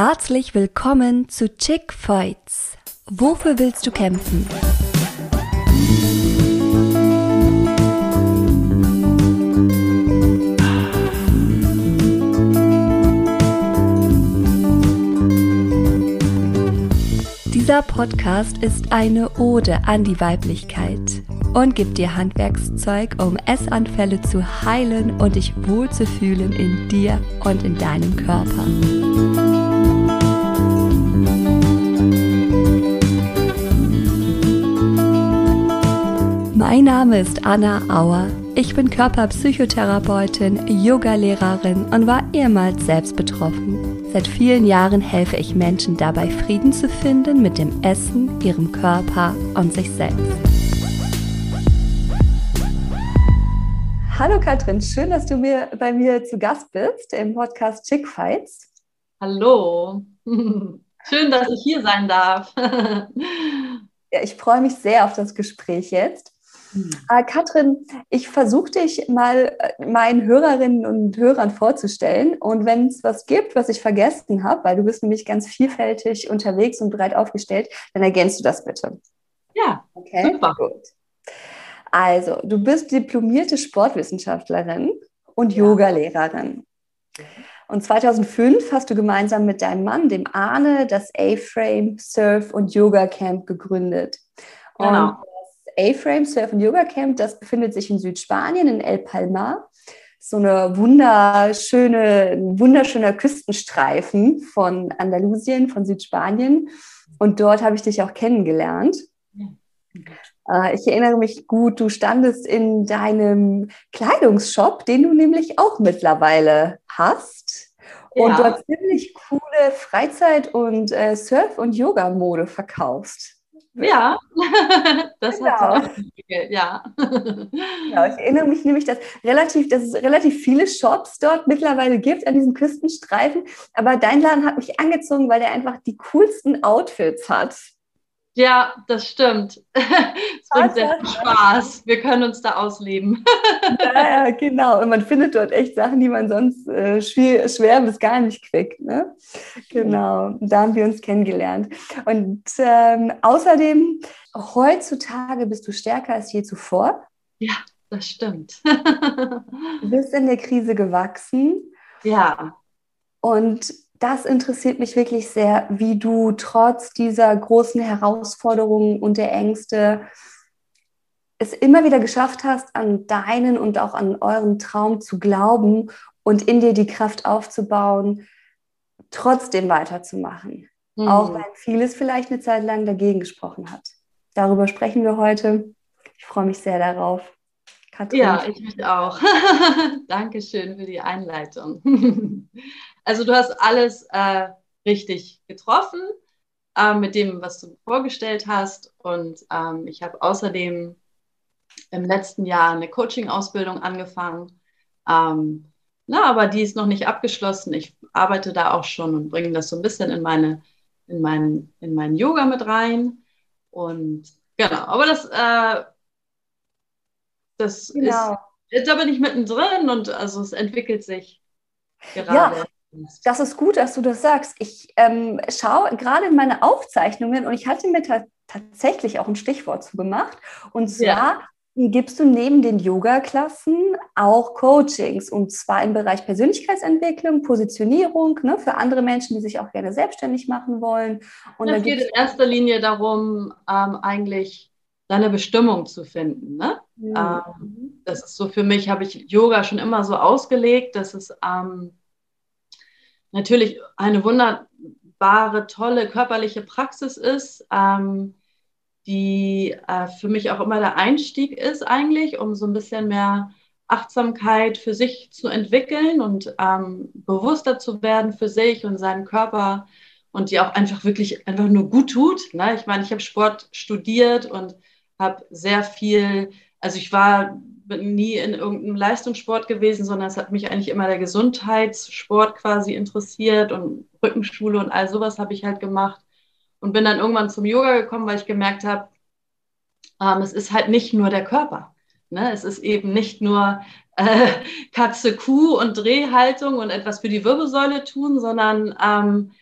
Herzlich willkommen zu Chick Fights. Wofür willst du kämpfen? Dieser Podcast ist eine Ode an die Weiblichkeit und gibt dir Handwerkszeug, um Essanfälle zu heilen und dich wohlzufühlen in dir und in deinem Körper. Mein Name ist Anna Auer. Ich bin Körperpsychotherapeutin, Yogalehrerin und war ehemals selbst betroffen. Seit vielen Jahren helfe ich Menschen dabei, Frieden zu finden mit dem Essen, ihrem Körper und sich selbst. Hallo Katrin, schön, dass du mir bei mir zu Gast bist im Podcast Chick Fights. Hallo, schön, dass ich hier sein darf. ja, ich freue mich sehr auf das Gespräch jetzt. Hm. Äh, Katrin, ich versuche dich mal äh, meinen Hörerinnen und Hörern vorzustellen. Und wenn es was gibt, was ich vergessen habe, weil du bist nämlich ganz vielfältig unterwegs und breit aufgestellt, dann ergänzt du das bitte. Ja, okay. Super. Gut. Also, du bist diplomierte Sportwissenschaftlerin und ja. Yogalehrerin. Und 2005 hast du gemeinsam mit deinem Mann, dem Arne, das A-Frame Surf und Yoga Camp gegründet. Genau. Und A-Frame Surf and Yoga Camp, das befindet sich in Südspanien, in El Palmar. So eine wunderschöne, ein wunderschöner Küstenstreifen von Andalusien, von Südspanien. Und dort habe ich dich auch kennengelernt. Ja. Äh, ich erinnere mich gut, du standest in deinem Kleidungsshop, den du nämlich auch mittlerweile hast. Und ja. dort ziemlich coole Freizeit- und äh, Surf- und Yoga-Mode verkaufst. Ja, das genau. hat sich entwickelt, ja. Genau, ich erinnere mich nämlich, dass, relativ, dass es relativ viele Shops dort mittlerweile gibt an diesem Küstenstreifen. Aber dein Laden hat mich angezogen, weil der einfach die coolsten Outfits hat. Ja, das stimmt. Es bringt sehr viel Spaß. Wir können uns da ausleben. Ja, ja, genau. Und man findet dort echt Sachen, die man sonst äh, schwer, schwer, bis gar nicht kriegt. Ne? Genau. Da haben wir uns kennengelernt. Und ähm, außerdem, heutzutage bist du stärker als je zuvor. Ja, das stimmt. du bist in der Krise gewachsen. Ja. Und das interessiert mich wirklich sehr, wie du trotz dieser großen Herausforderungen und der Ängste es immer wieder geschafft hast, an deinen und auch an euren Traum zu glauben und in dir die Kraft aufzubauen, trotzdem weiterzumachen. Mhm. Auch wenn vieles vielleicht eine Zeit lang dagegen gesprochen hat. Darüber sprechen wir heute. Ich freue mich sehr darauf. Katrin. Ja, ich mich auch. Dankeschön für die Einleitung. also du hast alles äh, richtig getroffen äh, mit dem, was du vorgestellt hast. Und ähm, ich habe außerdem im letzten Jahr eine Coaching-Ausbildung angefangen. Ähm, na, aber die ist noch nicht abgeschlossen. Ich arbeite da auch schon und bringe das so ein bisschen in meine, in meinen, in meinen Yoga mit rein. Und genau, aber das äh, das genau. ist, da bin ich mittendrin und also es entwickelt sich gerade. Ja. Das ist gut, dass du das sagst. Ich ähm, schaue gerade in meine Aufzeichnungen und ich hatte mir ta tatsächlich auch ein Stichwort zu gemacht. Und zwar ja. gibst du neben den Yoga-Klassen auch Coachings und zwar im Bereich Persönlichkeitsentwicklung, Positionierung ne, für andere Menschen, die sich auch gerne selbstständig machen wollen. Und es geht in erster Linie darum, ähm, eigentlich deine Bestimmung zu finden. Ne? Mhm. Ähm, das ist so für mich, habe ich Yoga schon immer so ausgelegt, dass es ähm, natürlich eine wunderbare, tolle körperliche Praxis ist, ähm, die äh, für mich auch immer der Einstieg ist eigentlich, um so ein bisschen mehr Achtsamkeit für sich zu entwickeln und ähm, bewusster zu werden für sich und seinen Körper und die auch einfach wirklich einfach nur gut tut. Ne? Ich meine, ich habe Sport studiert und habe sehr viel, also ich war nie in irgendeinem Leistungssport gewesen, sondern es hat mich eigentlich immer der Gesundheitssport quasi interessiert und Rückenschule und all sowas habe ich halt gemacht und bin dann irgendwann zum Yoga gekommen, weil ich gemerkt habe, ähm, es ist halt nicht nur der Körper. Ne? Es ist eben nicht nur äh, Katze, Kuh und Drehhaltung und etwas für die Wirbelsäule tun, sondern ähm,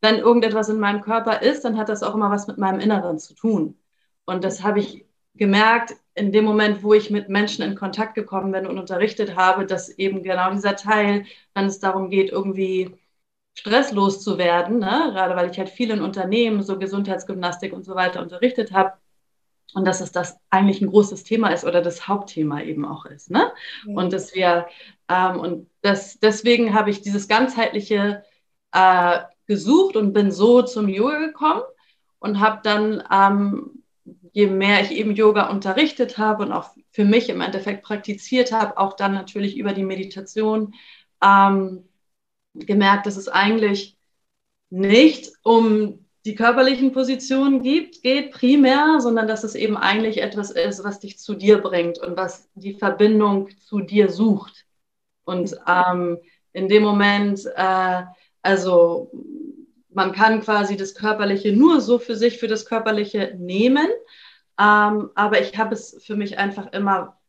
wenn irgendetwas in meinem Körper ist, dann hat das auch immer was mit meinem Inneren zu tun. Und das habe ich gemerkt in dem Moment, wo ich mit Menschen in Kontakt gekommen bin und unterrichtet habe, dass eben genau dieser Teil, wenn es darum geht, irgendwie stresslos zu werden, ne? gerade weil ich halt viel in Unternehmen, so Gesundheitsgymnastik und so weiter unterrichtet habe, und dass es das eigentlich ein großes Thema ist oder das Hauptthema eben auch ist. Ne? Mhm. Und dass wir, ähm, und das, deswegen habe ich dieses ganzheitliche äh, gesucht und bin so zum Yoga gekommen und habe dann, ähm, je mehr ich eben Yoga unterrichtet habe und auch für mich im Endeffekt praktiziert habe, auch dann natürlich über die Meditation ähm, gemerkt, dass es eigentlich nicht um die körperlichen Positionen gibt, geht primär, sondern dass es eben eigentlich etwas ist, was dich zu dir bringt und was die Verbindung zu dir sucht. Und ähm, in dem Moment, äh, also man kann quasi das Körperliche nur so für sich, für das Körperliche nehmen. Ähm, aber ich habe es für mich einfach immer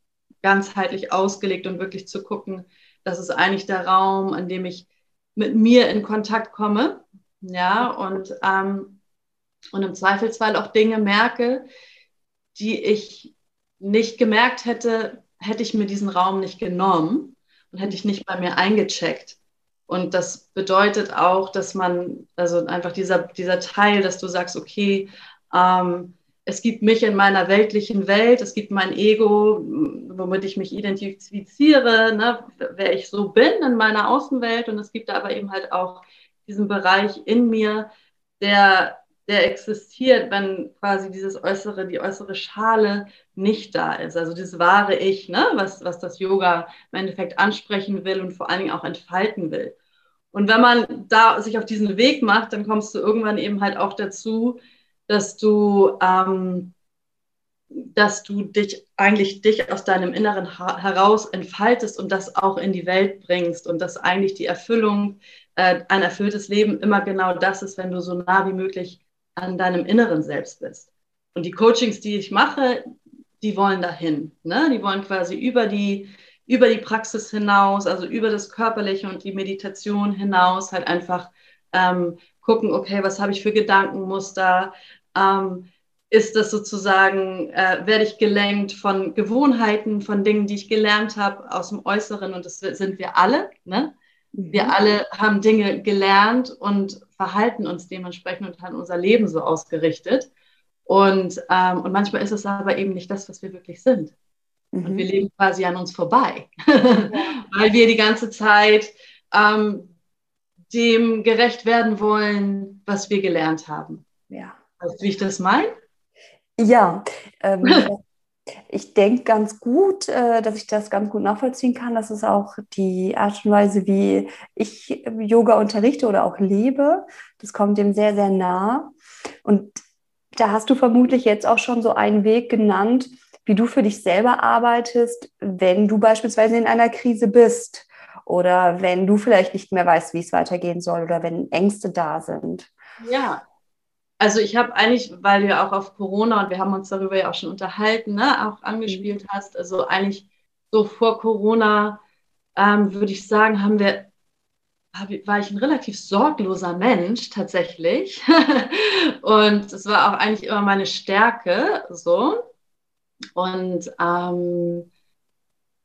ganzheitlich ausgelegt und wirklich zu gucken, das ist eigentlich der Raum, an dem ich mit mir in Kontakt komme ja, und, ähm, und im Zweifelsfall auch Dinge merke, die ich nicht gemerkt hätte, hätte ich mir diesen Raum nicht genommen und hätte ich nicht bei mir eingecheckt. Und das bedeutet auch, dass man, also einfach dieser, dieser Teil, dass du sagst, okay, ähm, es gibt mich in meiner weltlichen Welt, es gibt mein Ego, womit ich mich identifiziere, ne, wer ich so bin in meiner Außenwelt. Und es gibt aber eben halt auch diesen Bereich in mir, der, der existiert, wenn quasi dieses äußere, die äußere Schale nicht da ist. Also das wahre Ich, ne? was, was das Yoga im Endeffekt ansprechen will und vor allen Dingen auch entfalten will. Und wenn man da sich auf diesen Weg macht, dann kommst du irgendwann eben halt auch dazu, dass du, ähm, dass du dich eigentlich dich aus deinem Inneren heraus entfaltest und das auch in die Welt bringst und dass eigentlich die Erfüllung äh, ein erfülltes Leben immer genau das ist, wenn du so nah wie möglich an deinem Inneren selbst bist. Und die Coachings, die ich mache, die wollen dahin. Ne? Die wollen quasi über die, über die Praxis hinaus, also über das Körperliche und die Meditation hinaus, halt einfach ähm, gucken, okay, was habe ich für Gedankenmuster? Ähm, ist das sozusagen, äh, werde ich gelenkt von Gewohnheiten, von Dingen, die ich gelernt habe aus dem Äußeren und das sind wir alle. Ne? Wir mhm. alle haben Dinge gelernt und verhalten uns dementsprechend und haben unser Leben so ausgerichtet. Und, ähm, und manchmal ist es aber eben nicht das, was wir wirklich sind. Mhm. Und wir leben quasi an uns vorbei, weil wir die ganze Zeit ähm, dem gerecht werden wollen, was wir gelernt haben. Ja. Weißt du, wie ich das meine? Ja, ähm, Ich denke ganz gut, äh, dass ich das ganz gut nachvollziehen kann. Das ist auch die Art und Weise, wie ich Yoga unterrichte oder auch lebe. Das kommt dem sehr, sehr nah. Und da hast du vermutlich jetzt auch schon so einen Weg genannt, wie du für dich selber arbeitest, wenn du beispielsweise in einer Krise bist oder wenn du vielleicht nicht mehr weißt, wie es weitergehen soll oder wenn Ängste da sind. Ja, also ich habe eigentlich, weil du ja auch auf Corona und wir haben uns darüber ja auch schon unterhalten, ne, auch angespielt mhm. hast, also eigentlich so vor Corona ähm, würde ich sagen, haben wir, war ich ein relativ sorgloser Mensch tatsächlich. und es war auch eigentlich immer meine Stärke so. Und ähm,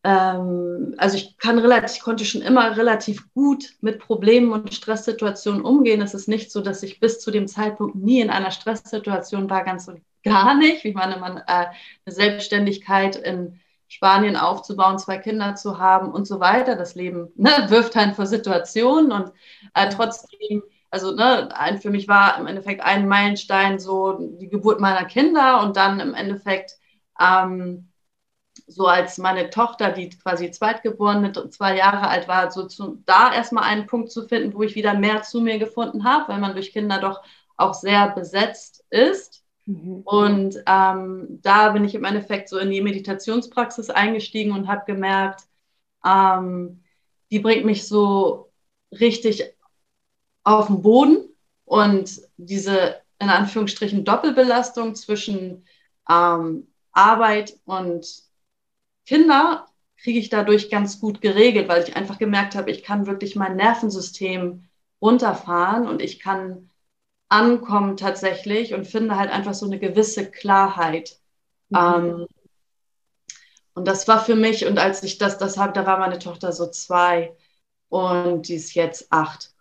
ähm, also ich kann relativ, konnte schon immer relativ gut mit Problemen und Stresssituationen umgehen. Es ist nicht so, dass ich bis zu dem Zeitpunkt nie in einer Stresssituation war, ganz und gar nicht. Ich meine, man, äh, eine Selbstständigkeit in Spanien aufzubauen, zwei Kinder zu haben und so weiter. Das Leben ne, wirft einen vor Situationen und äh, trotzdem, also ne, ein, für mich war im Endeffekt ein Meilenstein so die Geburt meiner Kinder und dann im Endeffekt ähm, so als meine Tochter, die quasi zweitgeboren mit zwei Jahre alt war, so zu, da erstmal einen Punkt zu finden, wo ich wieder mehr zu mir gefunden habe, weil man durch Kinder doch auch sehr besetzt ist. Mhm. Und ähm, da bin ich im Endeffekt so in die Meditationspraxis eingestiegen und habe gemerkt, ähm, die bringt mich so richtig auf den Boden und diese in Anführungsstrichen Doppelbelastung zwischen ähm, Arbeit und Kinder kriege ich dadurch ganz gut geregelt, weil ich einfach gemerkt habe, ich kann wirklich mein Nervensystem runterfahren und ich kann ankommen tatsächlich und finde halt einfach so eine gewisse Klarheit. Mhm. Ähm, und das war für mich, und als ich das, das habe, da war meine Tochter so zwei und die ist jetzt acht.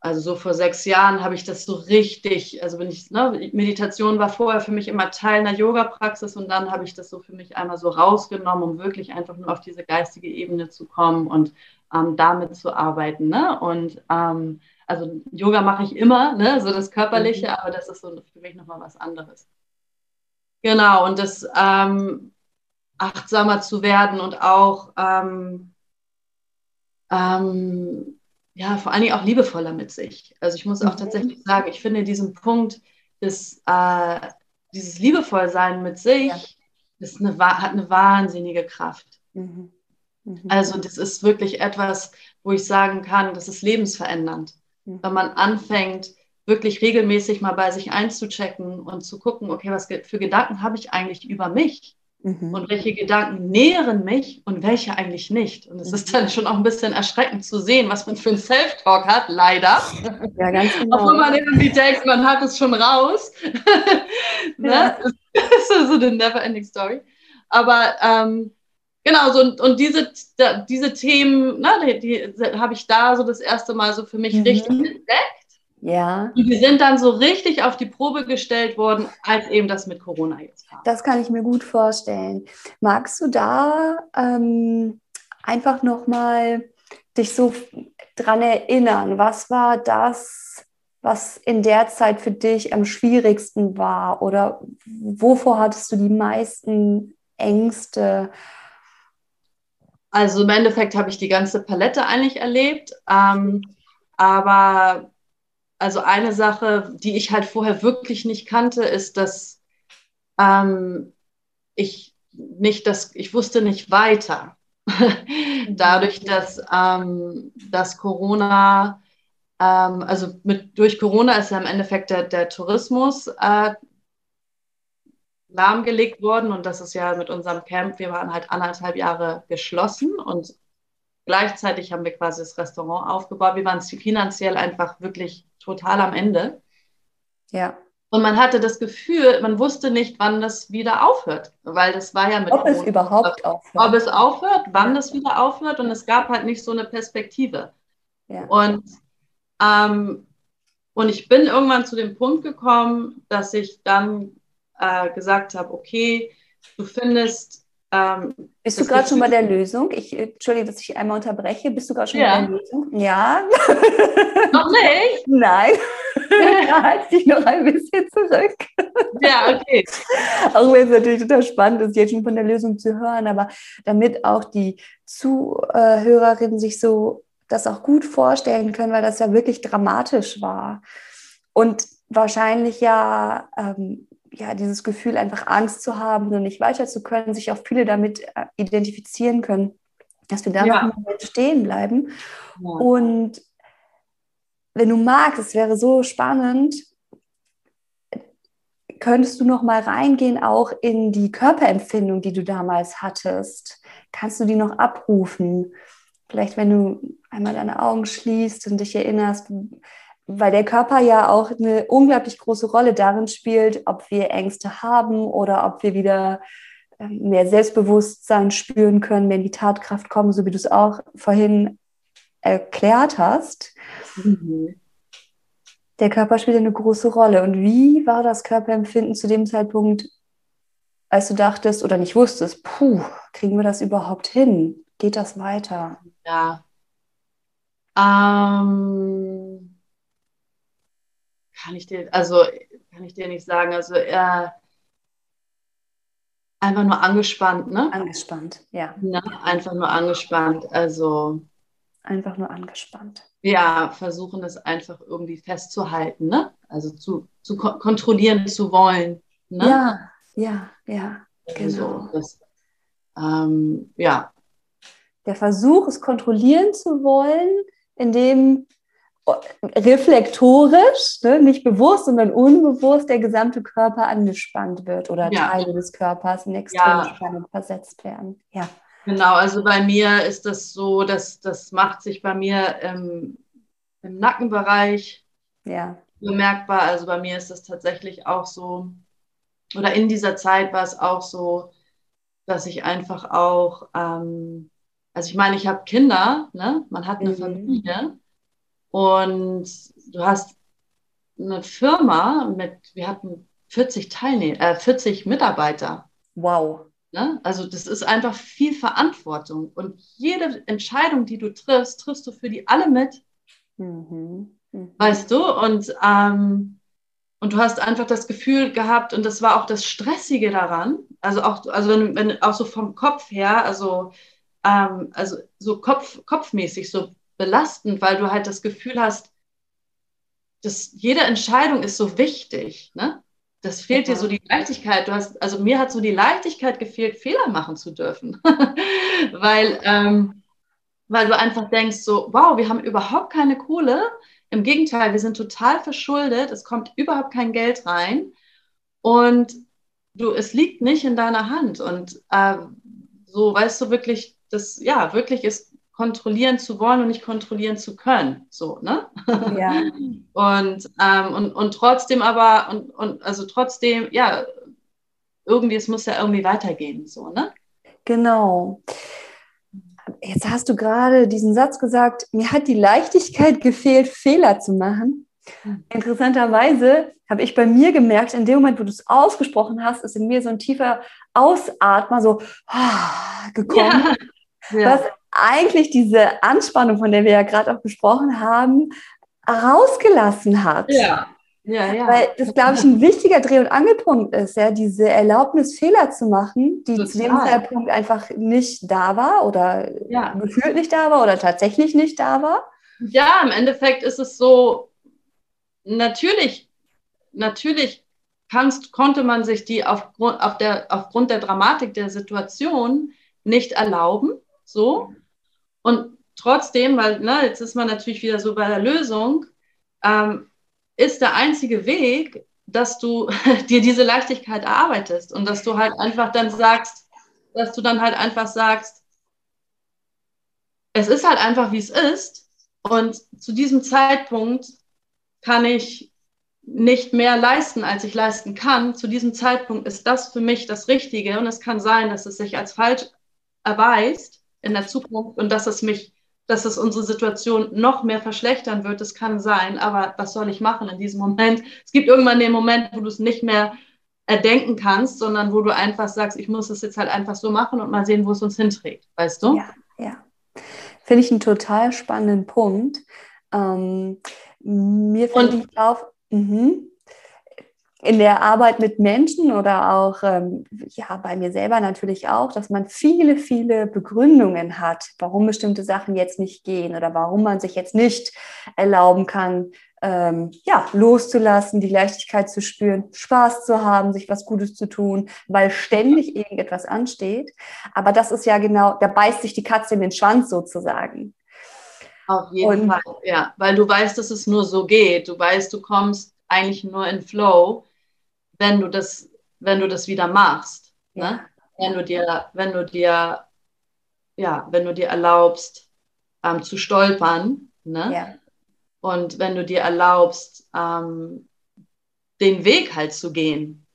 Also so vor sechs Jahren habe ich das so richtig, also bin ich, ne, Meditation war vorher für mich immer Teil einer Yoga-Praxis und dann habe ich das so für mich einmal so rausgenommen, um wirklich einfach nur auf diese geistige Ebene zu kommen und ähm, damit zu arbeiten. Ne? Und ähm, also Yoga mache ich immer, ne? so das Körperliche, mhm. aber das ist so für mich nochmal was anderes. Genau, und das ähm, achtsamer zu werden und auch ähm, ähm, ja, vor allen Dingen auch liebevoller mit sich. Also ich muss auch mhm. tatsächlich sagen, ich finde diesen Punkt des, äh, dieses Liebevollsein mit sich, ja. das eine, hat eine wahnsinnige Kraft. Mhm. Mhm. Also das ist wirklich etwas, wo ich sagen kann, das ist lebensverändernd. Wenn man anfängt, wirklich regelmäßig mal bei sich einzuchecken und zu gucken, okay, was für Gedanken habe ich eigentlich über mich? Mhm. Und welche Gedanken nähren mich und welche eigentlich nicht. Und es mhm. ist dann schon auch ein bisschen erschreckend zu sehen, was man für ein Self-Talk hat, leider. Ja, ganz genau. Obwohl man irgendwie denkt, man hat es schon raus. ne? ja. Das ist so eine never-ending Story. Aber ähm, genau, so, und, und diese, diese Themen, ne, die, die habe ich da so das erste Mal so für mich mhm. richtig entdeckt. Ja. Und die sind dann so richtig auf die Probe gestellt worden, als eben das mit Corona jetzt war. Das kann ich mir gut vorstellen. Magst du da ähm, einfach nochmal dich so dran erinnern? Was war das, was in der Zeit für dich am schwierigsten war? Oder wovor hattest du die meisten Ängste? Also im Endeffekt habe ich die ganze Palette eigentlich erlebt. Ähm, aber also eine Sache, die ich halt vorher wirklich nicht kannte, ist, dass ähm, ich nicht, dass ich wusste nicht weiter. Dadurch, dass, ähm, dass Corona, ähm, also mit, durch Corona ist ja im Endeffekt der, der Tourismus äh, lahmgelegt worden und das ist ja mit unserem Camp, wir waren halt anderthalb Jahre geschlossen und gleichzeitig haben wir quasi das Restaurant aufgebaut. Wir waren finanziell einfach wirklich total am Ende. Ja. Und man hatte das Gefühl, man wusste nicht, wann das wieder aufhört, weil das war ja mit. Ob es überhaupt aufhört. Ob es aufhört, wann das wieder aufhört und es gab halt nicht so eine Perspektive. Ja. Und, ähm, und ich bin irgendwann zu dem Punkt gekommen, dass ich dann äh, gesagt habe, okay, du findest ähm, Bist du gerade schon bei der Lösung? Ich entschuldige, dass ich einmal unterbreche. Bist du gerade schon ja. bei der Lösung? Ja. Noch nicht? Nein. halt dich noch ein bisschen zurück. Ja, okay. Auch wenn es natürlich total spannend ist, jetzt schon von der Lösung zu hören, aber damit auch die Zuhörerinnen sich so das auch gut vorstellen können, weil das ja wirklich dramatisch war. Und wahrscheinlich ja ähm, ja, dieses Gefühl, einfach Angst zu haben und nicht weiter zu können, sich auch viele damit äh, identifizieren können, dass wir da ja. noch stehen bleiben. Ja. Und wenn du magst, es wäre so spannend, könntest du noch mal reingehen auch in die Körperempfindung, die du damals hattest. Kannst du die noch abrufen? Vielleicht, wenn du einmal deine Augen schließt und dich erinnerst, weil der Körper ja auch eine unglaublich große Rolle darin spielt, ob wir Ängste haben oder ob wir wieder ähm, mehr Selbstbewusstsein spüren können, wenn die Tatkraft kommen, so wie du es auch vorhin erklärt hast. Mhm. Der Körper spielt eine große Rolle. Und wie war das Körperempfinden zu dem Zeitpunkt, als du dachtest oder nicht wusstest, puh, kriegen wir das überhaupt hin? Geht das weiter? Ja. Ähm kann ich dir, also kann ich dir nicht sagen. Also er einfach nur angespannt, ne? Angespannt, ja. ja. Einfach nur angespannt. Also einfach nur angespannt. Ja, versuchen es einfach irgendwie festzuhalten, ne? Also zu, zu ko kontrollieren zu wollen. Ne? Ja, ja, ja. Genau. Also das, ähm, ja. Der Versuch, es kontrollieren zu wollen, indem reflektorisch, ne, nicht bewusst, sondern unbewusst der gesamte Körper angespannt wird oder ja. Teile des Körpers in extreme ja. Spannung versetzt werden. Ja. Genau, also bei mir ist das so, dass das macht sich bei mir ähm, im Nackenbereich ja. bemerkbar. Also bei mir ist es tatsächlich auch so, oder in dieser Zeit war es auch so, dass ich einfach auch, ähm, also ich meine, ich habe Kinder, ne? man hat eine mhm. Familie und du hast eine Firma mit, wir hatten 40 Teilnehmer, äh, 40 Mitarbeiter. Wow. Ne? Also das ist einfach viel Verantwortung und jede Entscheidung, die du triffst, triffst du für die alle mit. Mhm. Mhm. Weißt du? Und, ähm, und du hast einfach das Gefühl gehabt, und das war auch das Stressige daran, also auch, also wenn, wenn auch so vom Kopf her, also, ähm, also so Kopf, kopfmäßig so belastend, weil du halt das Gefühl hast, dass jede Entscheidung ist so wichtig, ne? Das fehlt ja. dir so die Leichtigkeit. Du hast, also mir hat so die Leichtigkeit gefehlt, Fehler machen zu dürfen. weil, ähm, weil du einfach denkst, so, wow, wir haben überhaupt keine Kohle. Im Gegenteil, wir sind total verschuldet, es kommt überhaupt kein Geld rein und du, es liegt nicht in deiner Hand. Und äh, so weißt du wirklich, das ja wirklich ist kontrollieren zu wollen und nicht kontrollieren zu können. So, ne? Ja. und, ähm, und, und trotzdem aber, und, und also trotzdem, ja, irgendwie, es muss ja irgendwie weitergehen, so, ne? Genau. Jetzt hast du gerade diesen Satz gesagt, mir hat die Leichtigkeit gefehlt, Fehler zu machen. Hm. Interessanterweise habe ich bei mir gemerkt, in dem Moment, wo du es ausgesprochen hast, ist in mir so ein tiefer Ausatmer so oh, gekommen, ja. Ja. was eigentlich diese Anspannung, von der wir ja gerade auch gesprochen haben, rausgelassen hat. Ja. Ja, ja. Weil das, glaube ich, ein wichtiger Dreh- und Angelpunkt ist, ja, diese Erlaubnis, Fehler zu machen, die Total. zu dem Zeitpunkt einfach nicht da war oder ja. gefühlt nicht da war oder tatsächlich nicht da war. Ja, im Endeffekt ist es so, natürlich, natürlich kannst, konnte man sich die aufgrund, auf der, aufgrund der Dramatik der Situation nicht erlauben, so. Und trotzdem, weil, na, jetzt ist man natürlich wieder so bei der Lösung, ähm, ist der einzige Weg, dass du dir diese Leichtigkeit erarbeitest und dass du halt einfach dann sagst, dass du dann halt einfach sagst, es ist halt einfach, wie es ist. Und zu diesem Zeitpunkt kann ich nicht mehr leisten, als ich leisten kann. Zu diesem Zeitpunkt ist das für mich das Richtige. Und es kann sein, dass es sich als falsch erweist in der Zukunft und dass es mich dass es unsere Situation noch mehr verschlechtern wird. Das kann sein, aber was soll ich machen in diesem Moment? Es gibt irgendwann den Moment, wo du es nicht mehr erdenken kannst, sondern wo du einfach sagst, ich muss es jetzt halt einfach so machen und mal sehen, wo es uns hinträgt, weißt du? Ja, ja. Finde ich einen total spannenden Punkt. Ähm, mir fällt nicht auf, mhm in der Arbeit mit Menschen oder auch ähm, ja bei mir selber natürlich auch, dass man viele, viele Begründungen hat, warum bestimmte Sachen jetzt nicht gehen oder warum man sich jetzt nicht erlauben kann, ähm, ja, loszulassen, die Leichtigkeit zu spüren, Spaß zu haben, sich was Gutes zu tun, weil ständig irgendetwas ansteht. Aber das ist ja genau, da beißt sich die Katze in den Schwanz sozusagen. Auf jeden Und, Fall, ja, weil du weißt, dass es nur so geht. Du weißt, du kommst eigentlich nur in Flow wenn du das, wenn du das wieder machst. Ne? Wenn du dir, wenn du dir, ja, wenn du dir erlaubst, ähm, zu stolpern, ne? Ja. Und wenn du dir erlaubst, ähm, den Weg halt zu gehen.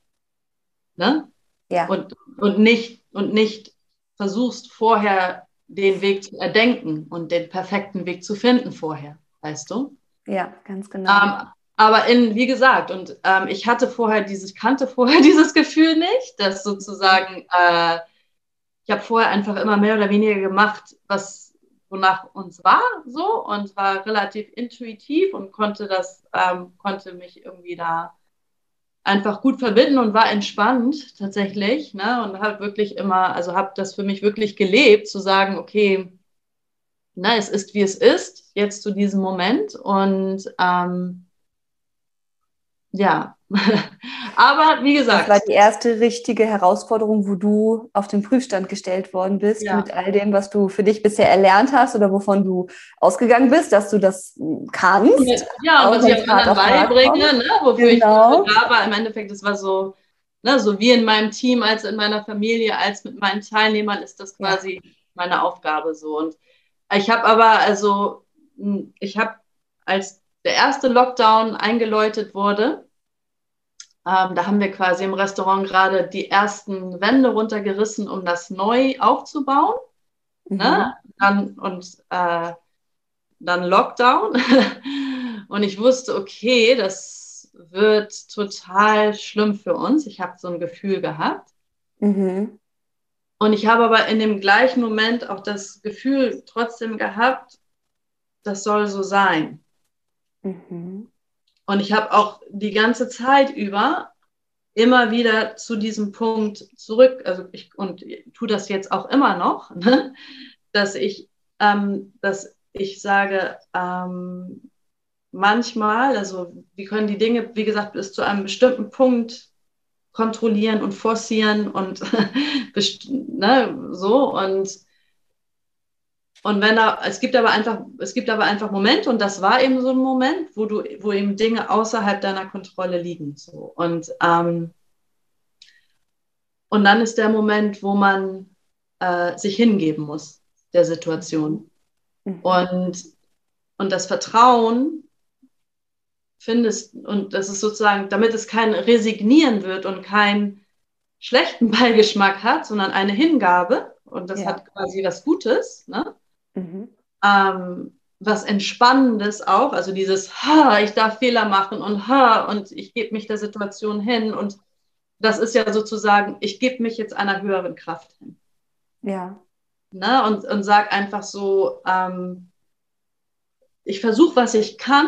Ne? Ja. Und, und, nicht, und nicht versuchst vorher den Weg zu erdenken und den perfekten Weg zu finden vorher, weißt du? Ja, ganz genau. Ähm, aber in, wie gesagt, und ähm, ich hatte vorher dieses, kannte vorher dieses Gefühl nicht, dass sozusagen, äh, ich habe vorher einfach immer mehr oder weniger gemacht, was wonach uns war, so und war relativ intuitiv und konnte das, ähm, konnte mich irgendwie da einfach gut verbinden und war entspannt tatsächlich, ne? Und habe wirklich immer, also habe das für mich wirklich gelebt, zu sagen, okay, na, es ist wie es ist, jetzt zu diesem Moment und ähm, ja, aber wie gesagt. Das war die erste richtige Herausforderung, wo du auf den Prüfstand gestellt worden bist, ja. mit all dem, was du für dich bisher erlernt hast oder wovon du ausgegangen bist, dass du das kannst. Ja, und was ich anderen beibringe, ne, wofür genau. ich da war, im Endeffekt, das war so, ne, so wie in meinem Team, als in meiner Familie, als mit meinen Teilnehmern, ist das quasi ja. meine Aufgabe so. Und ich habe aber, also, hm, ich habe als der erste Lockdown eingeläutet wurde, ähm, da haben wir quasi im Restaurant gerade die ersten Wände runtergerissen, um das neu aufzubauen. Mhm. Ne? Dann, und äh, dann Lockdown. und ich wusste, okay, das wird total schlimm für uns. Ich habe so ein Gefühl gehabt. Mhm. Und ich habe aber in dem gleichen Moment auch das Gefühl trotzdem gehabt, das soll so sein. Mhm. Und ich habe auch die ganze Zeit über immer wieder zu diesem Punkt zurück, also ich und tue das jetzt auch immer noch, ne, dass ich, ähm, dass ich sage, ähm, manchmal, also wir können die Dinge, wie gesagt, bis zu einem bestimmten Punkt kontrollieren und forcieren und ne, so und und wenn da, es gibt aber einfach, es gibt aber einfach Momente und das war eben so ein Moment, wo du, wo eben Dinge außerhalb deiner Kontrolle liegen. So. Und, ähm, und dann ist der Moment, wo man äh, sich hingeben muss, der Situation. Mhm. Und, und das Vertrauen findest, und das ist sozusagen, damit es kein Resignieren wird und keinen schlechten Beigeschmack hat, sondern eine Hingabe, und das ja. hat quasi was Gutes, ne? Mhm. Ähm, was Entspannendes auch, also dieses, ha, ich darf Fehler machen und ha, und ich gebe mich der Situation hin und das ist ja sozusagen, ich gebe mich jetzt einer höheren Kraft hin. Ja. Ne? Und, und sag einfach so, ähm, ich versuche, was ich kann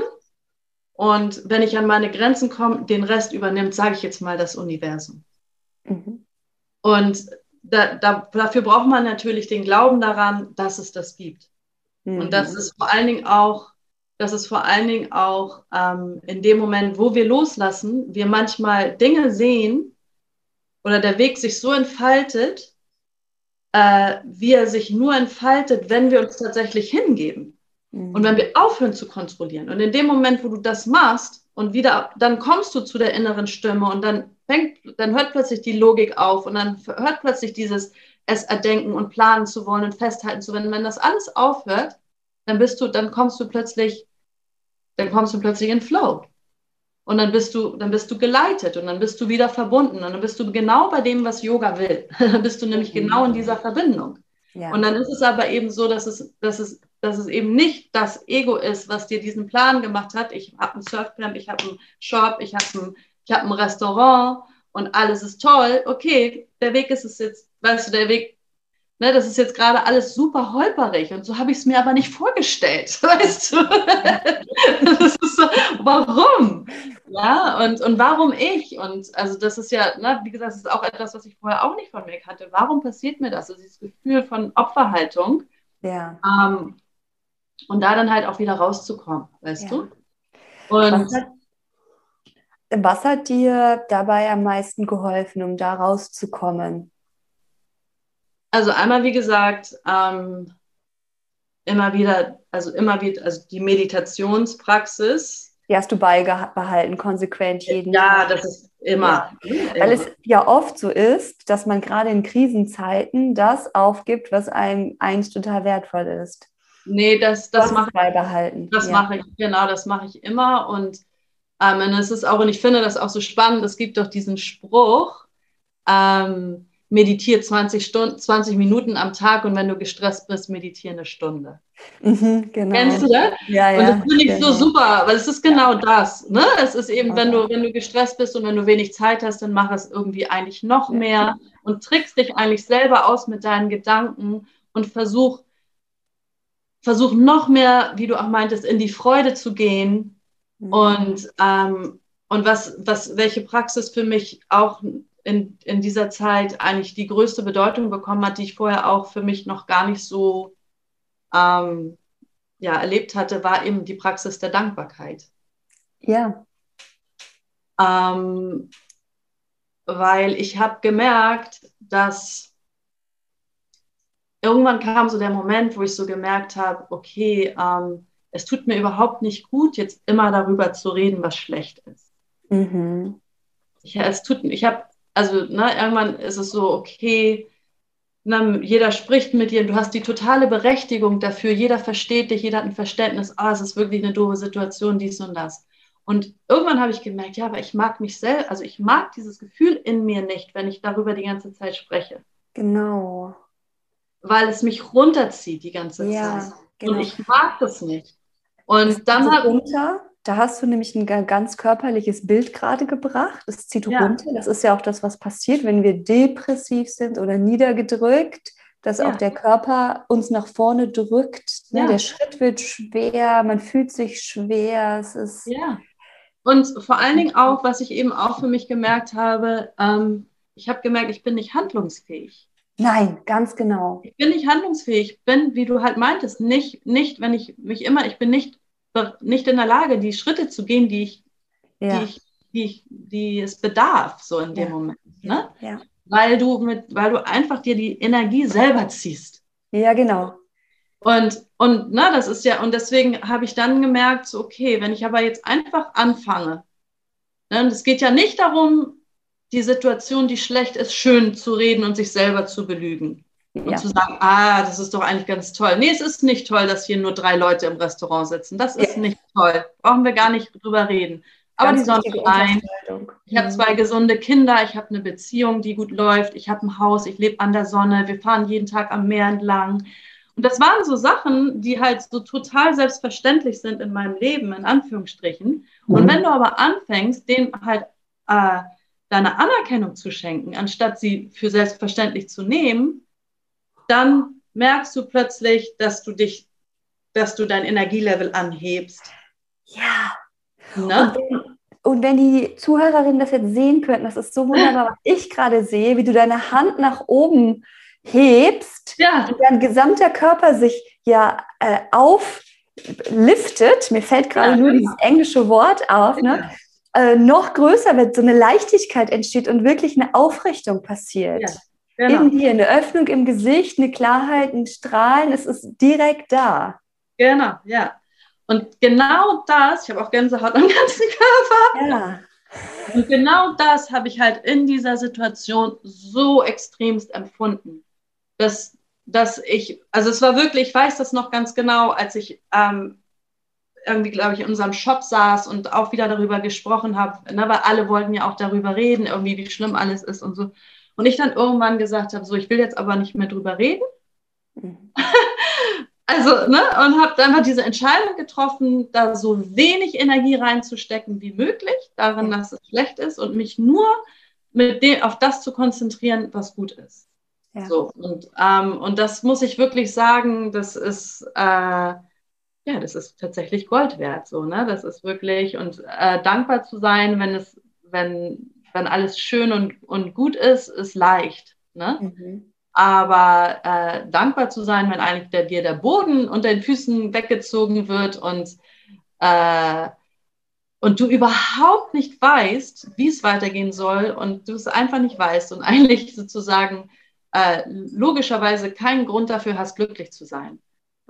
und wenn ich an meine Grenzen komme, den Rest übernimmt, sage ich jetzt mal das Universum. Mhm. Und da, da, dafür braucht man natürlich den Glauben daran, dass es das gibt. Mhm. Und das ist vor allen Dingen auch, das ist vor allen Dingen auch ähm, in dem Moment, wo wir loslassen, wir manchmal Dinge sehen oder der Weg sich so entfaltet, äh, wie er sich nur entfaltet, wenn wir uns tatsächlich hingeben. Mhm. Und wenn wir aufhören zu kontrollieren. Und in dem Moment, wo du das machst und wieder, dann kommst du zu der inneren Stimme und dann fängt, dann hört plötzlich die Logik auf und dann hört plötzlich dieses es erdenken und planen zu wollen und festhalten zu wollen. Wenn das alles aufhört, dann bist du, dann kommst du plötzlich, dann kommst du plötzlich in Flow. Und dann bist du, dann bist du geleitet und dann bist du wieder verbunden und dann bist du genau bei dem, was Yoga will. dann bist du nämlich mhm. genau in dieser Verbindung. Ja. Und dann ist es aber eben so, dass es, dass es dass es eben nicht das Ego ist, was dir diesen Plan gemacht hat. Ich habe einen Surfcamp, ich habe einen Shop, ich habe ein, hab ein Restaurant und alles ist toll. Okay, der Weg ist es jetzt, weißt du, der Weg, ne, das ist jetzt gerade alles super holperig und so habe ich es mir aber nicht vorgestellt, weißt du? das ist so, warum? Ja, und, und warum ich? Und also das ist ja, ne, wie gesagt, das ist auch etwas, was ich vorher auch nicht von mir hatte. Warum passiert mir das? Also dieses Gefühl von Opferhaltung. Ja. Ähm, und da dann halt auch wieder rauszukommen, weißt ja. du? Und was hat, was hat dir dabei am meisten geholfen, um da rauszukommen? Also einmal, wie gesagt, ähm, immer wieder, also immer wieder, also die Meditationspraxis. Die hast du beibehalten, konsequent jeden Ja, Tag. das ist immer. Ja. Weil es ja oft so ist, dass man gerade in Krisenzeiten das aufgibt, was einem eigentlich total wertvoll ist. Nee, das, das mache ich. Das ja. mache ich, genau, das mache ich immer. Und, ähm, und es ist auch, und ich finde das auch so spannend, es gibt doch diesen Spruch, ähm, meditiere 20, Stunden, 20 Minuten am Tag und wenn du gestresst bist, meditiere eine Stunde. Mhm, genau. Kennst du das? Ja, ja. Und das finde ich genau. so super, weil es ist genau ja. das. Ne? Es ist eben, wenn du, wenn du gestresst bist und wenn du wenig Zeit hast, dann mach es irgendwie eigentlich noch mehr und trickst dich eigentlich selber aus mit deinen Gedanken und versuch versuch noch mehr, wie du auch meintest, in die Freude zu gehen. Mhm. Und, ähm, und was, was, welche Praxis für mich auch in, in dieser Zeit eigentlich die größte Bedeutung bekommen hat, die ich vorher auch für mich noch gar nicht so ähm, ja, erlebt hatte, war eben die Praxis der Dankbarkeit. Ja. Ähm, weil ich habe gemerkt, dass irgendwann kam so der Moment, wo ich so gemerkt habe, okay, ähm, es tut mir überhaupt nicht gut, jetzt immer darüber zu reden, was schlecht ist. Mhm. Ich, es tut, ich habe, also ne, irgendwann ist es so, okay, na, jeder spricht mit dir, du hast die totale Berechtigung dafür, jeder versteht dich, jeder hat ein Verständnis, ah, es ist wirklich eine doofe Situation, dies und das. Und irgendwann habe ich gemerkt, ja, aber ich mag mich selbst, also ich mag dieses Gefühl in mir nicht, wenn ich darüber die ganze Zeit spreche. Genau. Weil es mich runterzieht die ganze ja, Zeit. Genau. Und ich mag das nicht. Und dann hat runter, da hast du nämlich ein ganz körperliches Bild gerade gebracht. Das zieht ja. runter. Das ist ja auch das, was passiert, wenn wir depressiv sind oder niedergedrückt, dass ja. auch der Körper uns nach vorne drückt. Ne? Ja. Der Schritt wird schwer, man fühlt sich schwer. Es ist ja. Und vor allen Dingen auch, was ich eben auch für mich gemerkt habe, ähm, ich habe gemerkt, ich bin nicht handlungsfähig. Nein, ganz genau. Ich bin nicht handlungsfähig. Ich bin, wie du halt meintest, nicht, nicht, wenn ich mich immer, ich bin nicht, nicht in der Lage, die Schritte zu gehen, die ich, ja. die, ich, die, ich, die es bedarf, so in dem ja. Moment. Ne? Ja. Weil du mit, weil du einfach dir die Energie selber ziehst. Ja, genau. Und, und na, das ist ja, und deswegen habe ich dann gemerkt, so, okay, wenn ich aber jetzt einfach anfange, ne, es geht ja nicht darum, die Situation, die schlecht ist, schön zu reden und sich selber zu belügen. Und ja. zu sagen, ah, das ist doch eigentlich ganz toll. Nee, es ist nicht toll, dass hier nur drei Leute im Restaurant sitzen. Das ist ja. nicht toll. Brauchen wir gar nicht drüber reden. Aber ganz die Sonne scheint. Ich habe mhm. zwei gesunde Kinder. Ich habe eine Beziehung, die gut läuft. Ich habe ein Haus. Ich lebe an der Sonne. Wir fahren jeden Tag am Meer entlang. Und das waren so Sachen, die halt so total selbstverständlich sind in meinem Leben, in Anführungsstrichen. Und mhm. wenn du aber anfängst, dem halt äh, deine Anerkennung zu schenken, anstatt sie für selbstverständlich zu nehmen, dann merkst du plötzlich, dass du dich, dass du dein Energielevel anhebst. Ja. Ne? Und, wenn, die Zuhörerinnen das jetzt sehen könnten, das ist so wunderbar, was ich gerade sehe, wie du deine Hand nach oben hebst, ja. und dein gesamter Körper sich ja äh, aufliftet. Mir fällt gerade ja, nur genau. dieses englische Wort auf. Ne? Äh, noch größer wird, so eine Leichtigkeit entsteht und wirklich eine Aufrichtung passiert. Ja, genau. In dir, eine Öffnung im Gesicht, eine Klarheit, ein Strahlen, es ist direkt da. Genau, ja. Und genau das, ich habe auch Gänsehaut am ganzen Körper. Ja. Und genau das habe ich halt in dieser Situation so extremst empfunden, dass, dass ich, also es war wirklich, ich weiß das noch ganz genau, als ich ähm, irgendwie, glaube ich, in unserem Shop saß und auch wieder darüber gesprochen habe, ne, weil alle wollten ja auch darüber reden, irgendwie, wie schlimm alles ist und so. Und ich dann irgendwann gesagt habe, so, ich will jetzt aber nicht mehr drüber reden. Mhm. also, ne, und habe einfach diese Entscheidung getroffen, da so wenig Energie reinzustecken wie möglich, darin, dass es schlecht ist und mich nur mit dem, auf das zu konzentrieren, was gut ist. Ja. So, und, ähm, und das muss ich wirklich sagen, das ist, äh, ja, das ist tatsächlich Gold wert, so, ne? Das ist wirklich und äh, dankbar zu sein, wenn es, wenn, wenn alles schön und, und gut ist, ist leicht, ne? Mhm. Aber äh, dankbar zu sein, wenn eigentlich der, dir der Boden unter den Füßen weggezogen wird und, äh, und du überhaupt nicht weißt, wie es weitergehen soll und du es einfach nicht weißt und eigentlich sozusagen äh, logischerweise keinen Grund dafür hast, glücklich zu sein.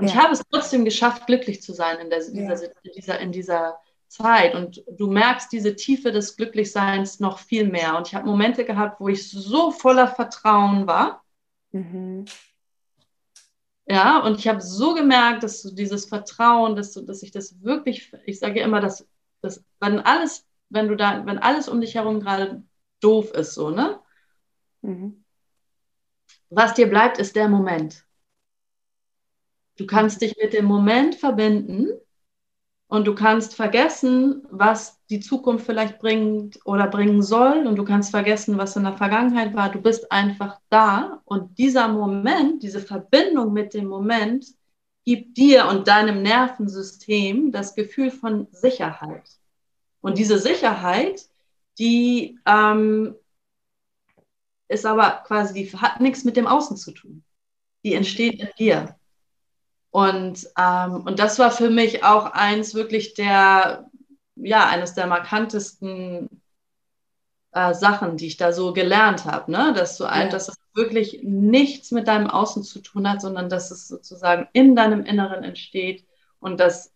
Und ja. ich habe es trotzdem geschafft, glücklich zu sein in, der, ja. dieser, in, dieser, in dieser Zeit. Und du merkst diese Tiefe des Glücklichseins noch viel mehr. Und ich habe Momente gehabt, wo ich so voller Vertrauen war. Mhm. Ja, und ich habe so gemerkt, dass du dieses Vertrauen, dass, du, dass ich das wirklich, ich sage immer, dass, dass wenn alles, wenn du da, wenn alles um dich herum gerade doof ist, so, ne? Mhm. Was dir bleibt, ist der Moment. Du kannst dich mit dem Moment verbinden und du kannst vergessen, was die Zukunft vielleicht bringt oder bringen soll und du kannst vergessen, was in der Vergangenheit war. Du bist einfach da und dieser Moment, diese Verbindung mit dem Moment gibt dir und deinem Nervensystem das Gefühl von Sicherheit. Und diese Sicherheit, die ähm, ist aber quasi, die hat nichts mit dem Außen zu tun. Die entsteht in dir. Und, ähm, und das war für mich auch eins wirklich der, ja, eines der markantesten äh, Sachen, die ich da so gelernt habe, ne? dass du ein, ja. dass es wirklich nichts mit deinem Außen zu tun hat, sondern dass es sozusagen in deinem Inneren entsteht und dass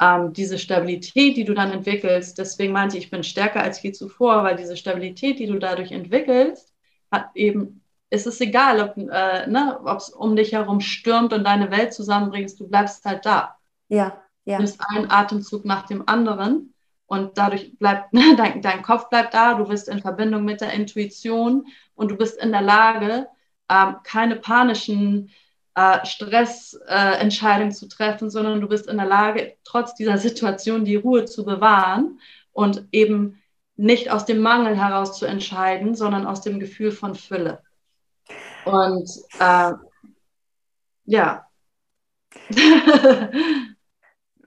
ähm, diese Stabilität, die du dann entwickelst, deswegen meinte ich, ich bin stärker als je zuvor, weil diese Stabilität, die du dadurch entwickelst, hat eben es ist egal, ob äh, ne, es um dich herum stürmt und deine Welt zusammenbringst, du bleibst halt da. Ja, ja. Du nimmst einen Atemzug nach dem anderen und dadurch bleibt, ne, dein, dein Kopf bleibt da, du bist in Verbindung mit der Intuition und du bist in der Lage, ähm, keine panischen äh, Stressentscheidungen äh, zu treffen, sondern du bist in der Lage, trotz dieser Situation die Ruhe zu bewahren und eben nicht aus dem Mangel heraus zu entscheiden, sondern aus dem Gefühl von Fülle. Und äh, ja.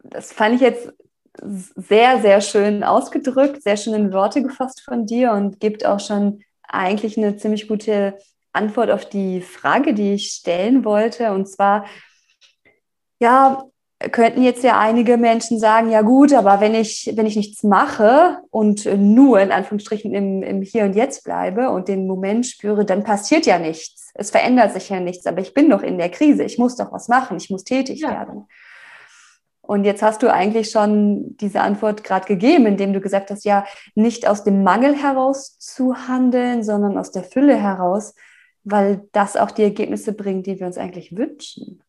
das fand ich jetzt sehr, sehr schön ausgedrückt, sehr schön in Worte gefasst von dir und gibt auch schon eigentlich eine ziemlich gute Antwort auf die Frage, die ich stellen wollte. Und zwar, ja, könnten jetzt ja einige Menschen sagen, ja gut, aber wenn ich, wenn ich nichts mache und nur in Anführungsstrichen im, im Hier und Jetzt bleibe und den Moment spüre, dann passiert ja nichts. Es verändert sich ja nichts, aber ich bin doch in der Krise. Ich muss doch was machen. Ich muss tätig ja. werden. Und jetzt hast du eigentlich schon diese Antwort gerade gegeben, indem du gesagt hast, ja, nicht aus dem Mangel heraus zu handeln, sondern aus der Fülle heraus, weil das auch die Ergebnisse bringt, die wir uns eigentlich wünschen.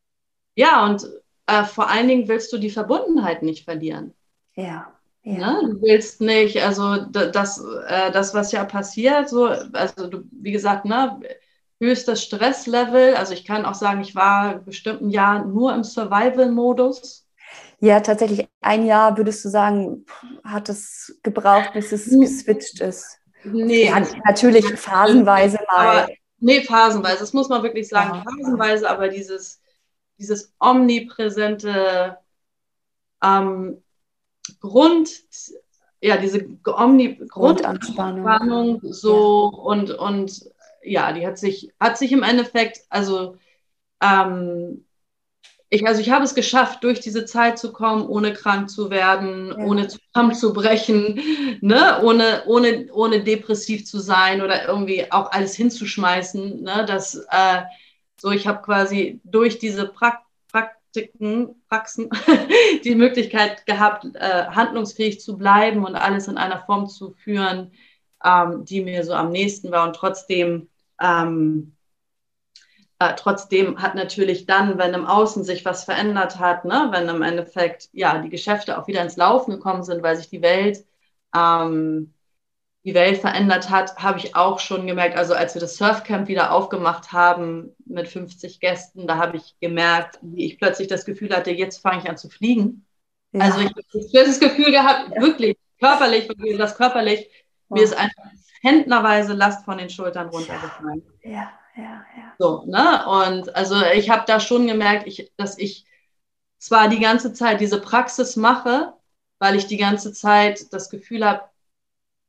Ja, und äh, vor allen Dingen willst du die Verbundenheit nicht verlieren. Ja. Ja. Ne? Du willst nicht, also das, äh, das, was ja passiert, so, also du, wie gesagt, ne, höchstes Stresslevel. Also ich kann auch sagen, ich war bestimmt ein Jahr nur im Survival-Modus. Ja, tatsächlich ein Jahr würdest du sagen, hat es gebraucht, bis es hm. geswitcht ist. Nee. Ja, natürlich phasenweise mal. Aber, nee, phasenweise, das muss man wirklich sagen, ja. phasenweise, aber dieses dieses omnipräsente ähm, Grund, ja, diese Omni Grundanspannung so ja. und, und ja, die hat sich, hat sich im Endeffekt, also ähm, ich, also ich habe es geschafft, durch diese Zeit zu kommen, ohne krank zu werden, ja. ohne zusammenzubrechen, ne? ohne, ohne, ohne depressiv zu sein oder irgendwie auch alles hinzuschmeißen. Ne? Das, äh, so, ich habe quasi durch diese Prakt Praktiken, Praxen die Möglichkeit gehabt, äh, handlungsfähig zu bleiben und alles in einer Form zu führen, ähm, die mir so am nächsten war. Und trotzdem, ähm, äh, trotzdem hat natürlich dann, wenn im Außen sich was verändert hat, ne, wenn im Endeffekt ja die Geschäfte auch wieder ins Laufen gekommen sind, weil sich die Welt ähm, die Welt verändert hat, habe ich auch schon gemerkt. Also als wir das Surfcamp wieder aufgemacht haben mit 50 Gästen, da habe ich gemerkt, wie ich plötzlich das Gefühl hatte, jetzt fange ich an zu fliegen. Ja. Also ich habe das Gefühl gehabt, wirklich körperlich, das körperlich, mir ist einfach händlerweise Last von den Schultern runtergefallen. Ja, ja, ja. So, ne? Und also ich habe da schon gemerkt, ich, dass ich zwar die ganze Zeit diese Praxis mache, weil ich die ganze Zeit das Gefühl habe,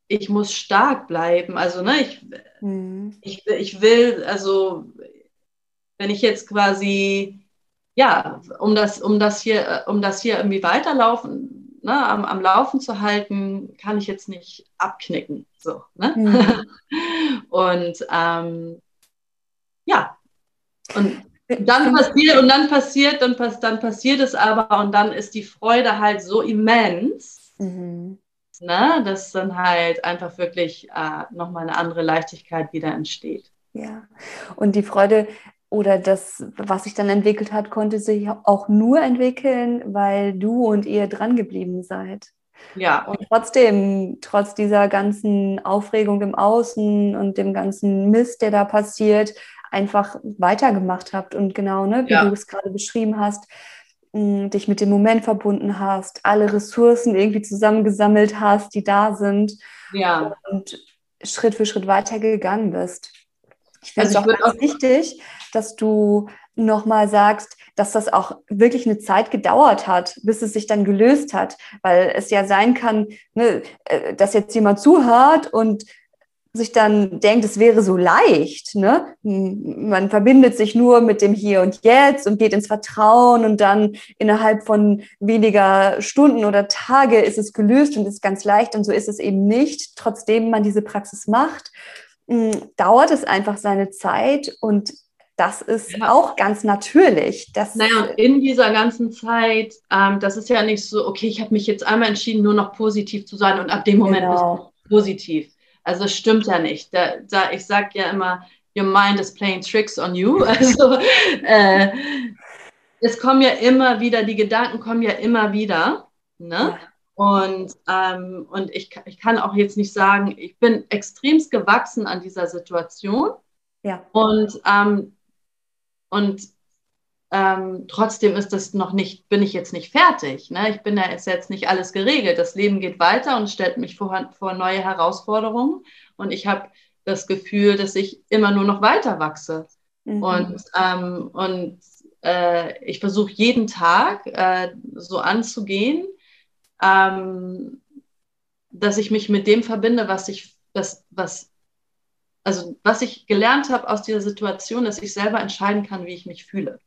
ich muss stark bleiben. Also, ne, ich, mhm. ich, ich will, also, wenn ich jetzt quasi, ja, um das, um das hier, um das hier irgendwie weiterlaufen, ne, am, am Laufen zu halten, kann ich jetzt nicht abknicken. So, ne? Mhm. und ähm, ja. Und dann passiert, und dann passiert, dann, dann passiert es aber und dann ist die Freude halt so immens. Mhm ne, dass dann halt einfach wirklich äh, nochmal eine andere Leichtigkeit wieder entsteht. Ja, und die Freude oder das, was sich dann entwickelt hat, konnte sich auch nur entwickeln, weil du und ihr dran geblieben seid. Ja. Und trotzdem, trotz dieser ganzen Aufregung im Außen und dem ganzen Mist, der da passiert, einfach weitergemacht habt und genau, ne, wie ja. du es gerade beschrieben hast, dich mit dem Moment verbunden hast, alle Ressourcen irgendwie zusammengesammelt hast, die da sind ja. und Schritt für Schritt weitergegangen bist. Ich finde also es auch ganz wichtig, dass du nochmal sagst, dass das auch wirklich eine Zeit gedauert hat, bis es sich dann gelöst hat, weil es ja sein kann, ne, äh, dass jetzt jemand zuhört und sich dann denkt, es wäre so leicht. Ne? Man verbindet sich nur mit dem Hier und Jetzt und geht ins Vertrauen und dann innerhalb von weniger Stunden oder Tage ist es gelöst und ist ganz leicht und so ist es eben nicht. Trotzdem man diese Praxis macht, dauert es einfach seine Zeit und das ist ja. auch ganz natürlich. Das naja, und in dieser ganzen Zeit, ähm, das ist ja nicht so, okay, ich habe mich jetzt einmal entschieden, nur noch positiv zu sein und ab dem Moment genau. bist du positiv also es stimmt ja nicht. Da, da, ich sage ja immer, your mind is playing tricks on you. Also äh, es kommen ja immer wieder, die Gedanken kommen ja immer wieder. Ne? Und, ähm, und ich, ich kann auch jetzt nicht sagen, ich bin extremst gewachsen an dieser Situation. Ja. Und, ähm, und ähm, trotzdem ist das noch nicht, bin ich jetzt nicht fertig. Ne? Ich bin ja ist jetzt nicht alles geregelt. Das Leben geht weiter und stellt mich vor, vor neue Herausforderungen. Und ich habe das Gefühl, dass ich immer nur noch weiter wachse. Mhm. Und, ähm, und äh, ich versuche jeden Tag äh, so anzugehen, ähm, dass ich mich mit dem verbinde, was ich, das, was, also was ich gelernt habe aus dieser Situation, dass ich selber entscheiden kann, wie ich mich fühle.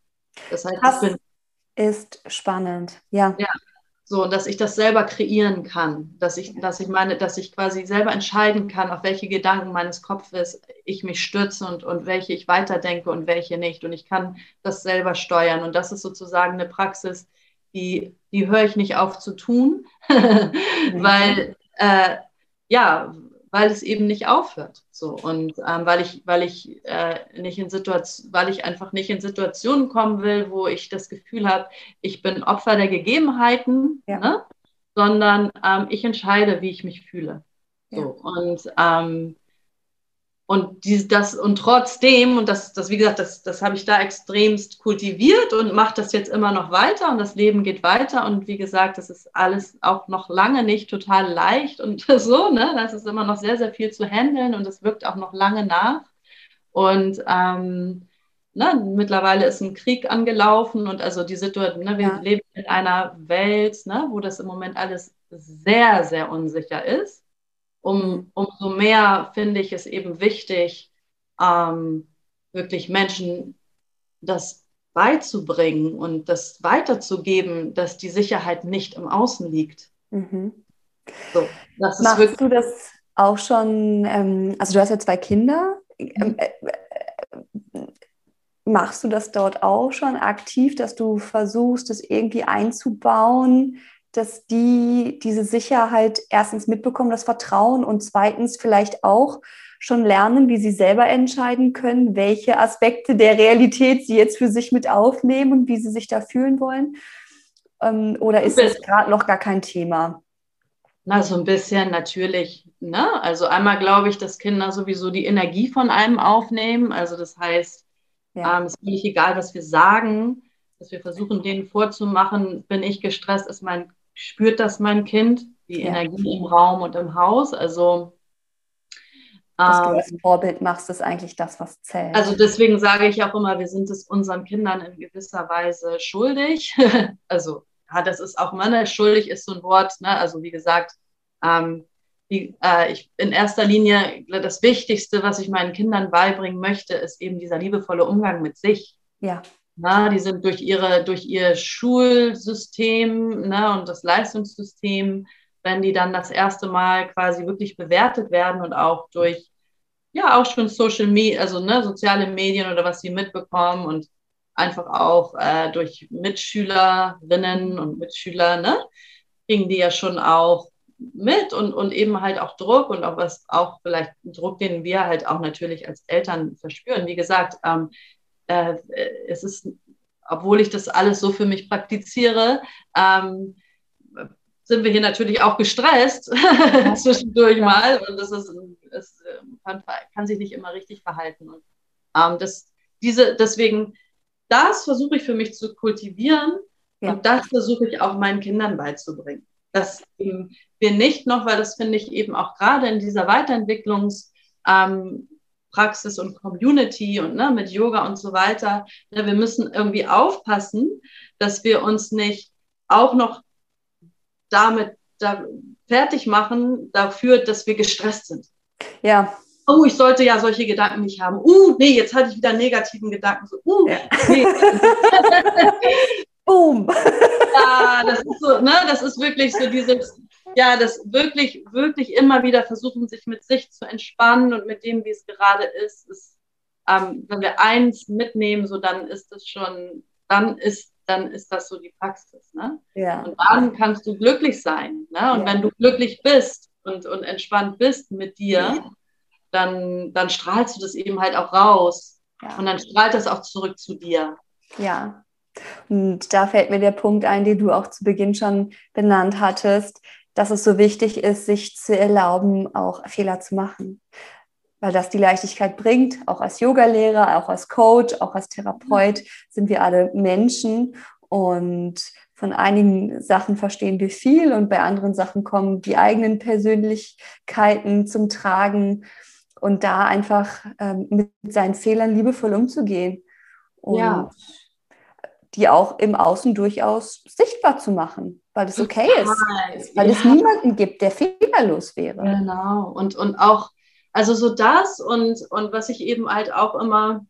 Das heißt, das bin, ist spannend, ja. Ja, so, dass ich das selber kreieren kann, dass ich, dass ich meine, dass ich quasi selber entscheiden kann, auf welche Gedanken meines Kopfes ich mich stürze und, und welche ich weiterdenke und welche nicht. Und ich kann das selber steuern. Und das ist sozusagen eine Praxis, die, die höre ich nicht auf zu tun, weil, äh, ja, weil es eben nicht aufhört. So und ähm, weil ich, weil ich äh, nicht in Situation, weil ich einfach nicht in Situationen kommen will, wo ich das Gefühl habe, ich bin Opfer der Gegebenheiten, ja. ne? sondern ähm, ich entscheide, wie ich mich fühle. So ja. und ähm, und dies, das, und trotzdem, und das, das, wie gesagt, das, das habe ich da extremst kultiviert und mache das jetzt immer noch weiter und das Leben geht weiter. Und wie gesagt, das ist alles auch noch lange nicht total leicht und so, ne? Das ist immer noch sehr, sehr viel zu handeln und es wirkt auch noch lange nach. Und ähm, ne, mittlerweile ist ein Krieg angelaufen und also die Situation, ne, wir ja. leben in einer Welt, ne, wo das im Moment alles sehr, sehr unsicher ist um, umso mehr finde ich es eben wichtig, ähm, wirklich Menschen das beizubringen und das weiterzugeben, dass die Sicherheit nicht im Außen liegt. Mhm. So, das Machst du das auch schon, ähm, also du hast ja zwei Kinder, ähm, äh, äh, machst du das dort auch schon aktiv, dass du versuchst, das irgendwie einzubauen, dass die diese Sicherheit erstens mitbekommen, das Vertrauen und zweitens vielleicht auch schon lernen, wie sie selber entscheiden können, welche Aspekte der Realität sie jetzt für sich mit aufnehmen und wie sie sich da fühlen wollen? Ähm, oder ist das gerade noch gar kein Thema? Na, so ein bisschen natürlich. Ne? Also einmal glaube ich, dass Kinder sowieso die Energie von einem aufnehmen. Also das heißt, ja. ähm, es ist völlig egal, was wir sagen, dass wir versuchen, denen vorzumachen, bin ich gestresst, ist mein spürt das mein Kind, die ja. Energie im Raum und im Haus. Also dass du als ähm, Vorbild machst, ist eigentlich das, was zählt. Also deswegen sage ich auch immer, wir sind es unseren Kindern in gewisser Weise schuldig. also ja, das ist auch immer, ne, schuldig ist so ein Wort, ne? also wie gesagt, ähm, die, äh, ich, in erster Linie das Wichtigste, was ich meinen Kindern beibringen möchte, ist eben dieser liebevolle Umgang mit sich. Ja. Na, die sind durch, ihre, durch ihr Schulsystem ne, und das Leistungssystem, wenn die dann das erste Mal quasi wirklich bewertet werden und auch durch, ja, auch schon Social Media, also ne, soziale Medien oder was sie mitbekommen und einfach auch äh, durch Mitschülerinnen und Mitschüler, ne, kriegen die ja schon auch mit und, und eben halt auch Druck und auch was auch vielleicht Druck, den wir halt auch natürlich als Eltern verspüren. Wie gesagt, ähm, äh, es ist, obwohl ich das alles so für mich praktiziere, ähm, sind wir hier natürlich auch gestresst zwischendurch mal und das ist, es kann, kann, sich nicht immer richtig verhalten. Und, ähm, das, diese, deswegen, das versuche ich für mich zu kultivieren ja. und das versuche ich auch meinen Kindern beizubringen. Dass wir nicht noch, weil das finde ich eben auch gerade in dieser Weiterentwicklungs- ähm, Praxis und Community und ne, mit Yoga und so weiter. Ne, wir müssen irgendwie aufpassen, dass wir uns nicht auch noch damit da fertig machen dafür, dass wir gestresst sind. Ja. Oh, ich sollte ja solche Gedanken nicht haben. Uh, nee, jetzt hatte ich wieder negativen Gedanken. So, uh, ja. nee. Boom. Ja, das ist so, ne, das ist wirklich so dieses, ja, das wirklich, wirklich immer wieder versuchen, sich mit sich zu entspannen und mit dem, wie es gerade ist, ist ähm, wenn wir eins mitnehmen, so dann ist es schon, dann ist, dann ist das so die Praxis. Ne? Ja. Und dann kannst du glücklich sein. Ne? Und ja. wenn du glücklich bist und, und entspannt bist mit dir, dann, dann strahlst du das eben halt auch raus. Und dann strahlt das auch zurück zu dir. Ja. Und da fällt mir der Punkt ein, den du auch zu Beginn schon benannt hattest, dass es so wichtig ist, sich zu erlauben, auch Fehler zu machen. Weil das die Leichtigkeit bringt, auch als Yogalehrer, auch als Coach, auch als Therapeut sind wir alle Menschen und von einigen Sachen verstehen wir viel und bei anderen Sachen kommen die eigenen Persönlichkeiten zum Tragen und da einfach ähm, mit seinen Fehlern liebevoll umzugehen und ja. Die auch im Außen durchaus sichtbar zu machen, weil es okay ist, weil ja. es niemanden gibt, der fehlerlos wäre. Genau und, und auch, also so das und, und was ich eben halt auch immer,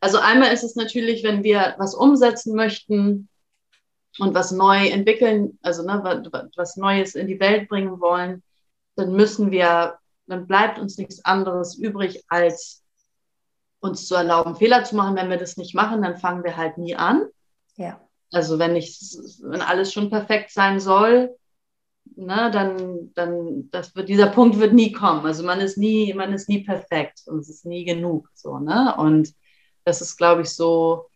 also einmal ist es natürlich, wenn wir was umsetzen möchten, und was neu entwickeln, also ne, was Neues in die Welt bringen wollen, dann müssen wir, dann bleibt uns nichts anderes übrig, als uns zu erlauben, Fehler zu machen. Wenn wir das nicht machen, dann fangen wir halt nie an. Ja. Also wenn ich, wenn alles schon perfekt sein soll, ne, dann, dann das wird, dieser Punkt wird nie kommen. Also man ist nie, man ist nie perfekt und es ist nie genug. So, ne? Und das ist, glaube ich, so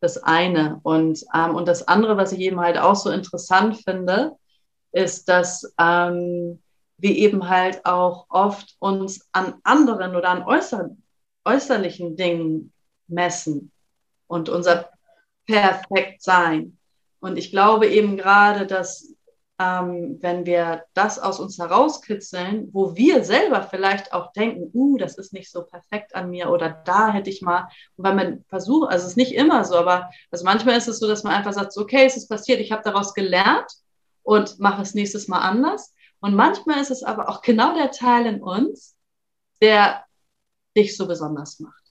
das eine. Und, ähm, und das andere, was ich eben halt auch so interessant finde, ist, dass ähm, wir eben halt auch oft uns an anderen oder an äußer, äußerlichen Dingen messen und unser Perfektsein. Und ich glaube eben gerade, dass ähm, wenn wir das aus uns herauskitzeln, wo wir selber vielleicht auch denken, uh, das ist nicht so perfekt an mir oder da hätte ich mal, und weil man versucht, also es ist nicht immer so, aber also manchmal ist es so, dass man einfach sagt, okay, es ist passiert, ich habe daraus gelernt und mache es nächstes Mal anders. Und manchmal ist es aber auch genau der Teil in uns, der dich so besonders macht.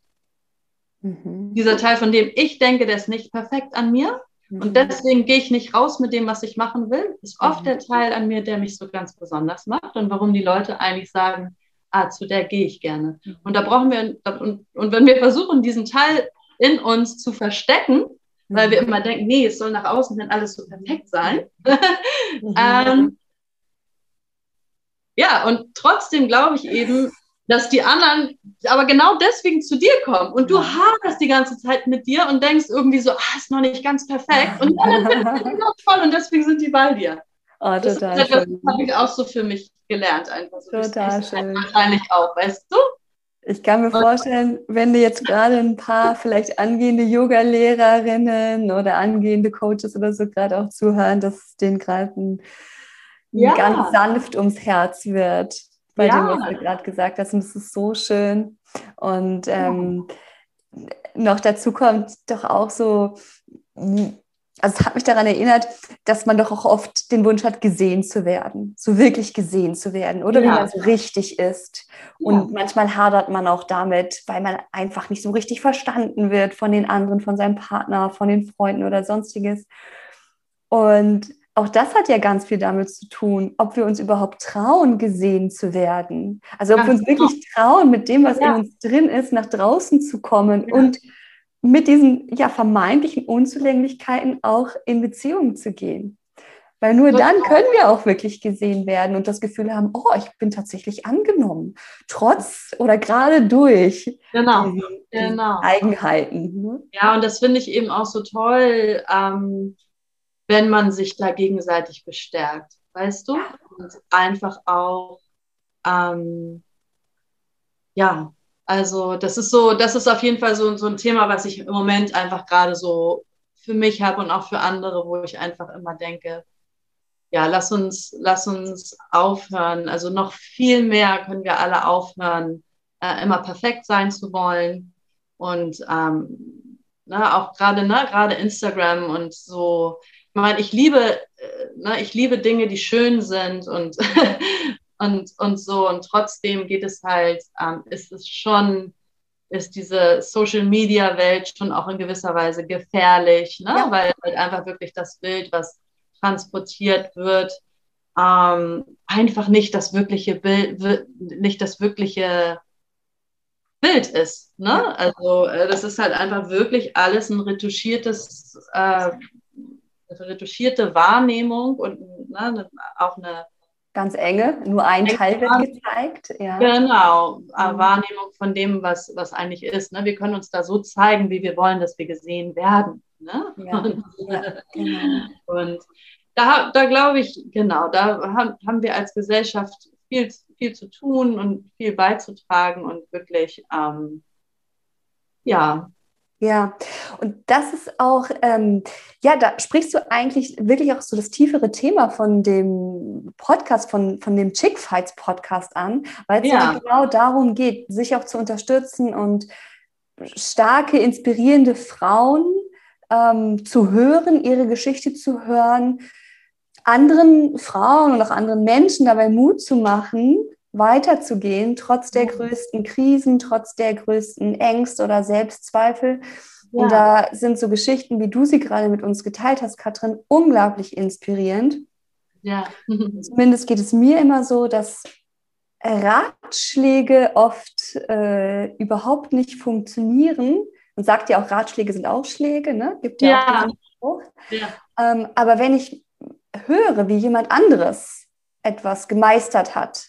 Mhm. Dieser Teil, von dem ich denke, der ist nicht perfekt an mir, und mhm. deswegen gehe ich nicht raus mit dem, was ich machen will. Ist oft der mhm. Teil an mir, der mich so ganz besonders macht und warum die Leute eigentlich sagen, ah, zu der gehe ich gerne. Mhm. Und da brauchen wir, und, und wenn wir versuchen, diesen Teil in uns zu verstecken, weil wir immer denken, nee, es soll nach außen denn alles so perfekt sein. ähm, ja, und trotzdem glaube ich eben, dass die anderen aber genau deswegen zu dir kommen und du ja. haderst die ganze Zeit mit dir und denkst irgendwie so, ah, ist noch nicht ganz perfekt und dann findest du toll und deswegen sind die bei dir. Oh, total das, das habe ich auch so für mich gelernt einfach. So total schön. Wahrscheinlich auch, weißt du? Ich kann mir vorstellen, wenn du jetzt gerade ein paar vielleicht angehende Yoga-Lehrerinnen oder angehende Coaches oder so gerade auch zuhören, dass es denen gerade ja. ganz sanft ums Herz wird bei ja. dem, was du gerade gesagt hast. Und das ist so schön. Und ähm, noch dazu kommt doch auch so, also es hat mich daran erinnert, dass man doch auch oft den Wunsch hat, gesehen zu werden, so wirklich gesehen zu werden, oder ja. wie man so richtig ist. Und ja. manchmal hadert man auch damit, weil man einfach nicht so richtig verstanden wird von den anderen, von seinem Partner, von den Freunden oder sonstiges. Und auch das hat ja ganz viel damit zu tun, ob wir uns überhaupt trauen, gesehen zu werden. Also ob ganz wir uns genau. wirklich trauen, mit dem, was ja. in uns drin ist, nach draußen zu kommen ja. und mit diesen ja, vermeintlichen Unzulänglichkeiten auch in Beziehungen zu gehen. Weil nur dann können wir auch wirklich gesehen werden und das Gefühl haben, oh, ich bin tatsächlich angenommen, trotz oder gerade durch genau, diesen, genau. Eigenheiten. Ne? Ja, und das finde ich eben auch so toll. Ähm, wenn man sich da gegenseitig bestärkt, weißt du? Und einfach auch, ähm, ja, also das ist so, das ist auf jeden Fall so, so ein Thema, was ich im Moment einfach gerade so für mich habe und auch für andere, wo ich einfach immer denke, ja, lass uns, lass uns aufhören. Also noch viel mehr können wir alle aufhören, äh, immer perfekt sein zu wollen. Und ähm, ne, auch gerade, ne, gerade Instagram und so, meine, ich liebe, äh, ne, ich liebe Dinge, die schön sind und, und, und so. Und trotzdem geht es halt, ähm, ist es schon, ist diese Social Media Welt schon auch in gewisser Weise gefährlich, ne? Ja. weil halt einfach wirklich das Bild, was transportiert wird, ähm, einfach nicht das wirkliche Bild, nicht das wirkliche Bild ist. Ne? Also äh, das ist halt einfach wirklich alles ein retuschiertes äh, retuschierte Wahrnehmung und ne, auch eine, ganz enge, nur ein Teil wird gezeigt. Ja. Genau, mhm. Wahrnehmung von dem, was, was eigentlich ist. Ne? Wir können uns da so zeigen, wie wir wollen, dass wir gesehen werden. Ne? Ja, und, ja, genau. und da, da glaube ich, genau, da haben, haben wir als Gesellschaft viel, viel zu tun und viel beizutragen und wirklich, ähm, ja, ja, und das ist auch, ähm, ja, da sprichst du eigentlich wirklich auch so das tiefere Thema von dem Podcast, von, von dem Chick Fights Podcast an, weil es ja. genau darum geht, sich auch zu unterstützen und starke, inspirierende Frauen ähm, zu hören, ihre Geschichte zu hören, anderen Frauen und auch anderen Menschen dabei Mut zu machen, weiterzugehen, trotz der größten Krisen, trotz der größten Ängste oder Selbstzweifel. Ja. Und da sind so Geschichten, wie du sie gerade mit uns geteilt hast, Katrin, unglaublich inspirierend. Ja. Zumindest geht es mir immer so, dass Ratschläge oft äh, überhaupt nicht funktionieren. Man sagt ja auch, Ratschläge sind auch Schläge, ne? Gibt ja, ja. auch ja. Ähm, aber wenn ich höre, wie jemand anderes etwas gemeistert hat.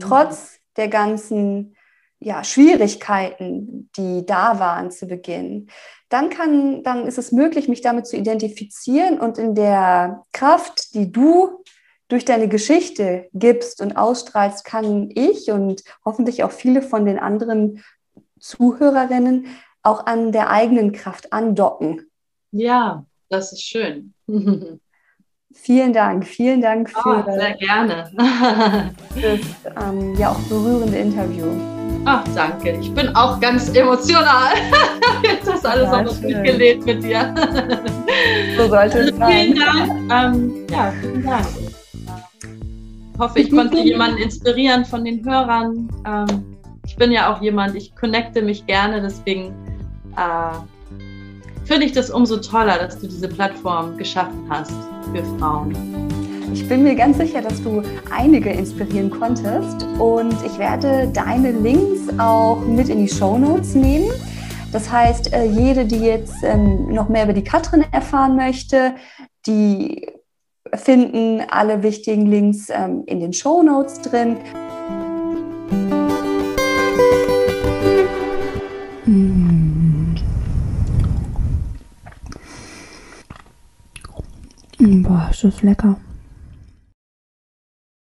Trotz der ganzen ja, Schwierigkeiten, die da waren zu Beginn, dann, kann, dann ist es möglich, mich damit zu identifizieren und in der Kraft, die du durch deine Geschichte gibst und ausstrahlst, kann ich und hoffentlich auch viele von den anderen Zuhörerinnen auch an der eigenen Kraft andocken. Ja, das ist schön. Vielen Dank, vielen Dank für oh, sehr gerne. das ähm, ja auch berührende Interview. Ach, danke. Ich bin auch ganz emotional. Jetzt hast alles auch noch mitgelebt mit dir. so sollte es sein. Vielen Dank. Ähm, ja, vielen Dank. Ich hoffe, ich konnte jemanden inspirieren von den Hörern. Ähm, ich bin ja auch jemand, ich connecte mich gerne, deswegen äh, finde ich das umso toller, dass du diese Plattform geschaffen hast für Frauen. Ich bin mir ganz sicher, dass du einige inspirieren konntest und ich werde deine Links auch mit in die Show Notes nehmen. Das heißt, äh, jede, die jetzt ähm, noch mehr über die Katrin erfahren möchte, die finden alle wichtigen Links ähm, in den Show Notes drin. Boah, ist das lecker.